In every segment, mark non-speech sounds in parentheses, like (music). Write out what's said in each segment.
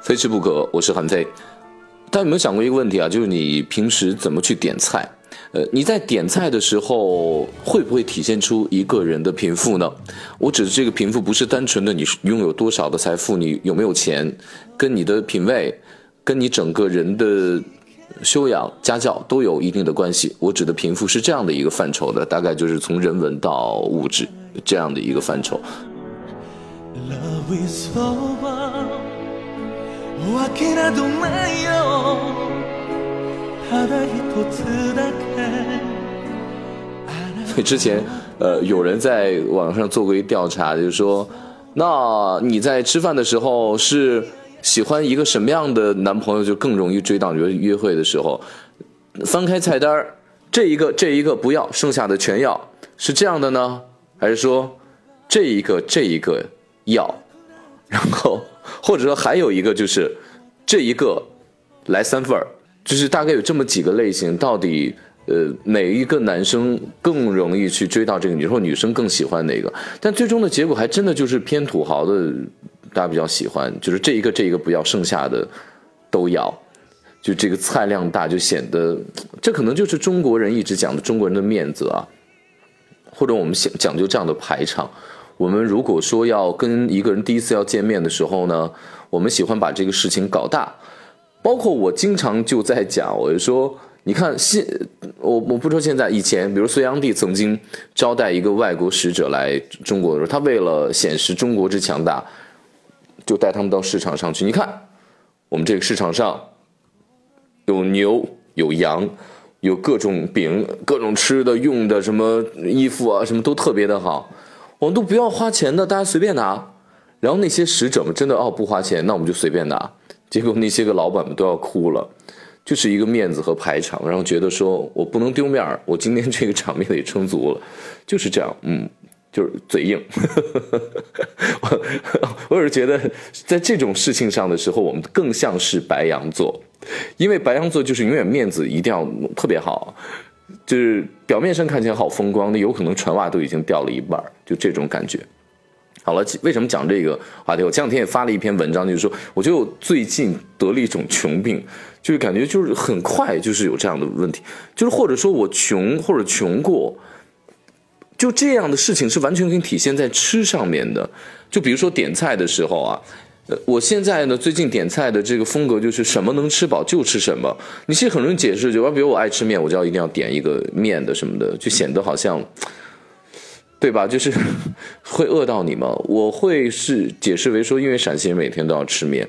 非吃不可，我是韩飞。大家有没有想过一个问题啊？就是你平时怎么去点菜？呃，你在点菜的时候会不会体现出一个人的贫富呢？我指的这个贫富不是单纯的你拥有多少的财富，你有没有钱，跟你的品味，跟你整个人的修养、家教都有一定的关系。我指的贫富是这样的一个范畴的，大概就是从人文到物质这样的一个范畴。所以之前，呃，有人在网上做过一调查，就是说，那你在吃饭的时候是喜欢一个什么样的男朋友，就更容易追到？你约会的时候，翻开菜单这一个这一个不要，剩下的全要，是这样的呢？还是说，这一个这一个要，(laughs) 然后或者说还有一个就是，这一个来三份儿？就是大概有这么几个类型，到底呃哪一个男生更容易去追到这个女生，或女生更喜欢哪个？但最终的结果还真的就是偏土豪的，大家比较喜欢，就是这一个这一个不要，剩下的都要，就这个菜量大，就显得这可能就是中国人一直讲的中国人的面子啊，或者我们讲讲究这样的排场。我们如果说要跟一个人第一次要见面的时候呢，我们喜欢把这个事情搞大。包括我经常就在讲，我就说，你看现我我不说现在，以前比如隋炀帝曾经招待一个外国使者来中国的时候，他为了显示中国之强大，就带他们到市场上去。你看，我们这个市场上有牛有羊，有各种饼、各种吃的、用的，什么衣服啊，什么都特别的好，我们都不要花钱的，大家随便拿。然后那些使者们真的哦不花钱，那我们就随便拿。结果那些个老板们都要哭了，就是一个面子和排场，然后觉得说我不能丢面儿，我今天这个场面也撑足了，就是这样，嗯，就是嘴硬。我 (laughs) 我是觉得在这种事情上的时候，我们更像是白羊座，因为白羊座就是永远面子一定要特别好，就是表面上看起来好风光，那有可能船袜都已经掉了一半，就这种感觉。好了，为什么讲这个话题？我前两天也发了一篇文章，就是说，我觉得我最近得了一种穷病，就是感觉就是很快就是有这样的问题，就是或者说我穷或者穷过，就这样的事情是完全可以体现在吃上面的。就比如说点菜的时候啊，呃，我现在呢最近点菜的这个风格就是什么能吃饱就吃什么。你其实很容易解释，就比如我爱吃面，我就要一定要点一个面的什么的，就显得好像。对吧？(laughs) 就是会饿到你吗？我会是解释为说，因为陕西人每天都要吃面。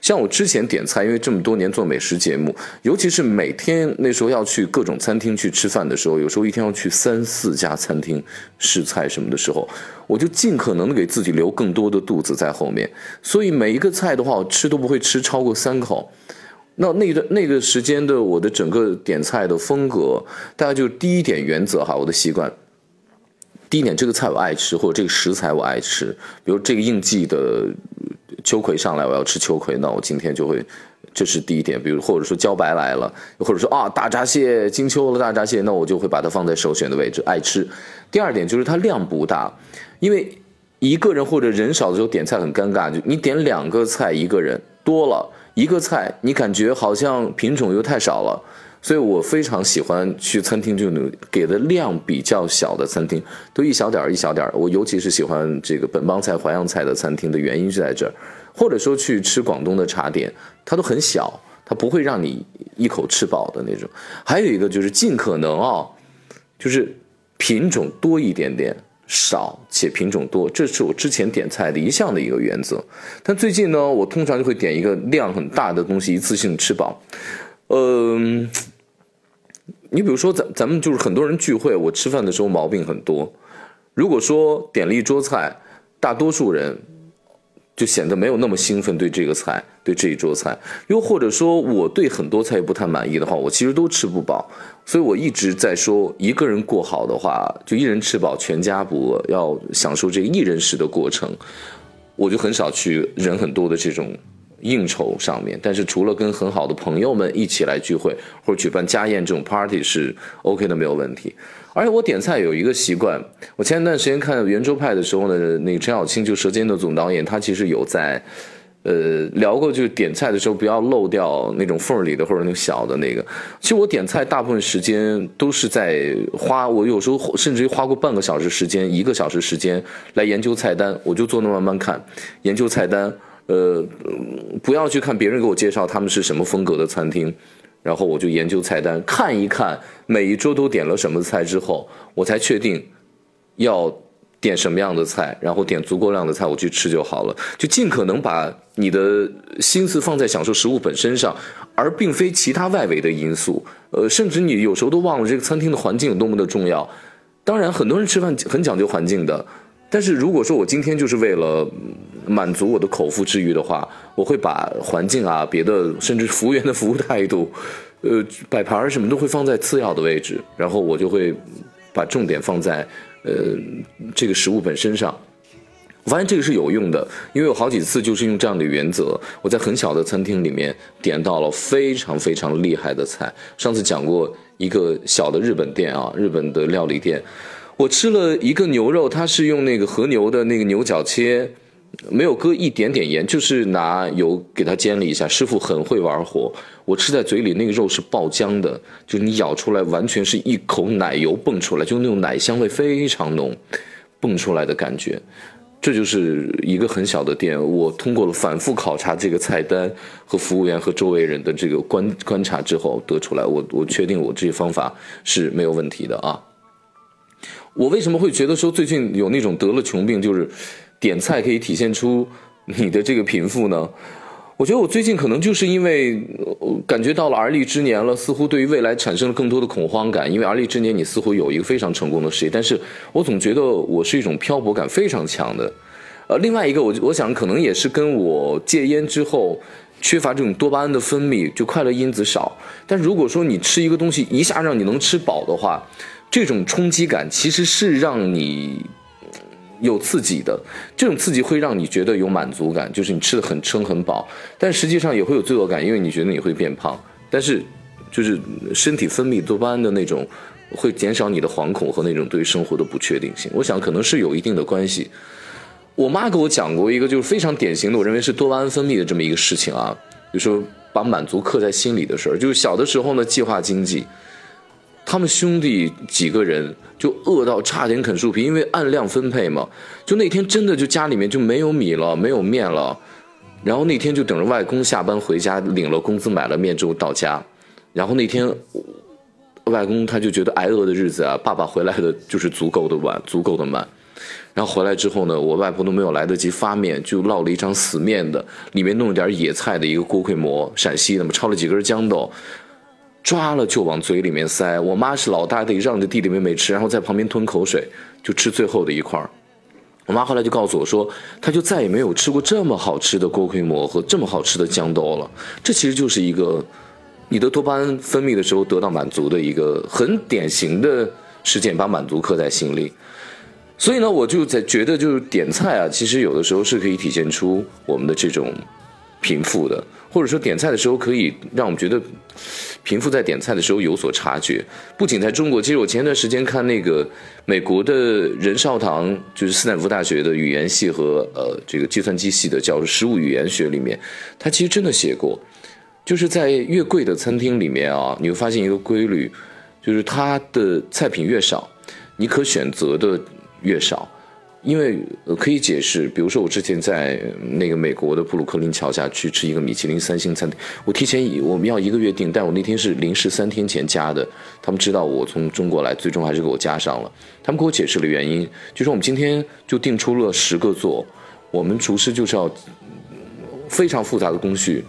像我之前点菜，因为这么多年做美食节目，尤其是每天那时候要去各种餐厅去吃饭的时候，有时候一天要去三四家餐厅试菜什么的时候，我就尽可能的给自己留更多的肚子在后面。所以每一个菜的话，我吃都不会吃超过三口。那那个那个时间的我的整个点菜的风格，大概就是第一点原则哈，我的习惯。第一点，这个菜我爱吃，或者这个食材我爱吃。比如这个应季的秋葵上来，我要吃秋葵，那我今天就会，这是第一点。比如或者说茭白来了，或者说啊大闸蟹，金秋的大闸蟹，那我就会把它放在首选的位置，爱吃。第二点就是它量不大，因为一个人或者人少的时候点菜很尴尬，就你点两个菜一个人多了一个菜，你感觉好像品种又太少了。所以我非常喜欢去餐厅，这种给的量比较小的餐厅，都一小点儿一小点儿。我尤其是喜欢这个本帮菜、淮扬菜的餐厅的原因就在这儿，或者说去吃广东的茶点，它都很小，它不会让你一口吃饱的那种。还有一个就是尽可能啊，就是品种多一点点，少且品种多，这是我之前点菜的一项的一个原则。但最近呢，我通常就会点一个量很大的东西，一次性吃饱。嗯，你比如说，咱咱们就是很多人聚会，我吃饭的时候毛病很多。如果说点了一桌菜，大多数人就显得没有那么兴奋对这个菜，对这一桌菜。又或者说，我对很多菜不太满意的话，我其实都吃不饱。所以我一直在说，一个人过好的话，就一人吃饱全家不饿，要享受这一人食的过程。我就很少去人很多的这种。应酬上面，但是除了跟很好的朋友们一起来聚会或者举办家宴这种 party 是 OK 的，没有问题。而且我点菜有一个习惯，我前一段时间看圆桌派的时候呢，那个陈小青就《舌尖》的总导演，他其实有在，呃，聊过，就是点菜的时候不要漏掉那种缝里的或者那种小的那个。其实我点菜大部分时间都是在花，我有时候甚至于花过半个小时时间、一个小时时间来研究菜单，我就坐那慢慢看，研究菜单。呃，不要去看别人给我介绍他们是什么风格的餐厅。然后我就研究菜单，看一看每一桌都点了什么菜之后，我才确定要点什么样的菜，然后点足够量的菜我去吃就好了。就尽可能把你的心思放在享受食物本身上，而并非其他外围的因素。呃，甚至你有时候都忘了这个餐厅的环境有多么的重要。当然，很多人吃饭很讲究环境的，但是如果说我今天就是为了满足我的口腹之欲的话，我会把环境啊、别的，甚至服务员的服务态度，呃，摆盘什么都会放在次要的位置，然后我就会把重点放在呃这个食物本身上。我发现这个是有用的，因为有好几次就是用这样的原则，我在很小的餐厅里面点到了非常非常厉害的菜。上次讲过一个小的日本店啊，日本的料理店，我吃了一个牛肉，它是用那个和牛的那个牛角切。没有搁一点点盐，就是拿油给它煎了一下。师傅很会玩火，我吃在嘴里那个肉是爆浆的，就是你咬出来完全是一口奶油蹦出来，就那种奶香味非常浓，蹦出来的感觉。这就是一个很小的店，我通过了反复考察这个菜单和服务员和周围人的这个观观察之后得出来，我我确定我这些方法是没有问题的啊。我为什么会觉得说最近有那种得了穷病，就是？点菜可以体现出你的这个贫富呢？我觉得我最近可能就是因为感觉到了而立之年了，似乎对于未来产生了更多的恐慌感。因为而立之年，你似乎有一个非常成功的事业，但是我总觉得我是一种漂泊感非常强的。呃，另外一个，我我想可能也是跟我戒烟之后缺乏这种多巴胺的分泌，就快乐因子少。但如果说你吃一个东西一下让你能吃饱的话，这种冲击感其实是让你。有刺激的，这种刺激会让你觉得有满足感，就是你吃的很撑很饱，但实际上也会有罪恶感，因为你觉得你会变胖。但是，就是身体分泌多巴胺的那种，会减少你的惶恐和那种对生活的不确定性。我想可能是有一定的关系。我妈给我讲过一个就是非常典型的，我认为是多巴胺分泌的这么一个事情啊，就说把满足刻在心里的事儿。就是小的时候呢，计划经济。他们兄弟几个人就饿到差点啃树皮，因为按量分配嘛。就那天真的就家里面就没有米了，没有面了。然后那天就等着外公下班回家，领了工资买了面之后到家。然后那天外公他就觉得挨饿的日子啊，爸爸回来的就是足够的晚，足够的慢。然后回来之后呢，我外婆都没有来得及发面，就烙了一张死面的，里面弄了点野菜的一个锅盔馍，陕西的嘛，焯了几根豇豆。抓了就往嘴里面塞，我妈是老大，得让着弟弟妹妹吃，然后在旁边吞口水，就吃最后的一块我妈后来就告诉我说，她就再也没有吃过这么好吃的锅盔馍和这么好吃的豇豆了。这其实就是一个你的多巴胺分泌的时候得到满足的一个很典型的事件，把满足刻在心里。所以呢，我就在觉得，就是点菜啊，其实有的时候是可以体现出我们的这种贫富的。或者说点菜的时候可以让我们觉得，贫富在点菜的时候有所察觉。不仅在中国，其实我前一段时间看那个美国的任少棠，就是斯坦福大学的语言系和呃这个计算机系的教授，食物语言学里面，他其实真的写过，就是在越贵的餐厅里面啊，你会发现一个规律，就是它的菜品越少，你可选择的越少。因为可以解释，比如说我之前在那个美国的布鲁克林桥下去吃一个米其林三星餐厅，我提前一我们要一个月订，但我那天是临时三天前加的，他们知道我从中国来，最终还是给我加上了。他们给我解释了原因，就说我们今天就订出了十个座，我们厨师就是要非常复杂的工序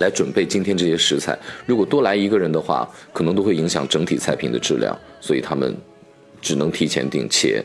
来准备今天这些食材，如果多来一个人的话，可能都会影响整体菜品的质量，所以他们只能提前订，且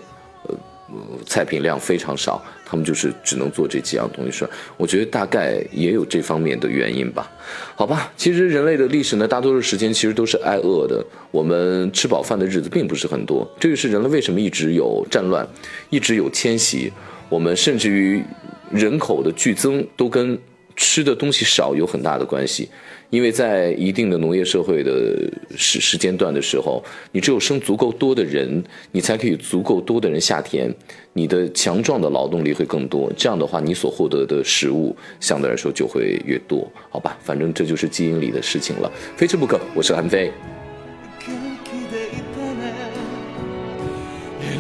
菜品量非常少，他们就是只能做这几样东西吃。我觉得大概也有这方面的原因吧。好吧，其实人类的历史呢，大多数时间其实都是挨饿的。我们吃饱饭的日子并不是很多，这就是人类为什么一直有战乱，一直有迁徙。我们甚至于人口的剧增都跟吃的东西少有很大的关系，因为在一定的农业社会的时时间段的时候，你只有生足够多的人，你才可以足够多的人下田，你的强壮的劳动力会更多，这样的话，你所获得的食物相对来说就会越多，好吧？反正这就是基因里的事情了，非吃不可。我是韩非。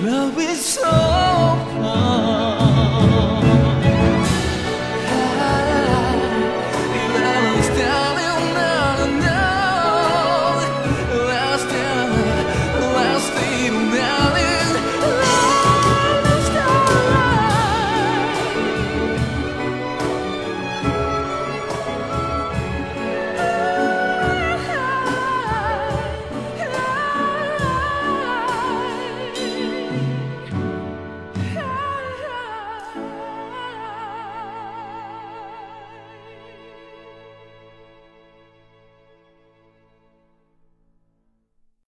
Love is so fun.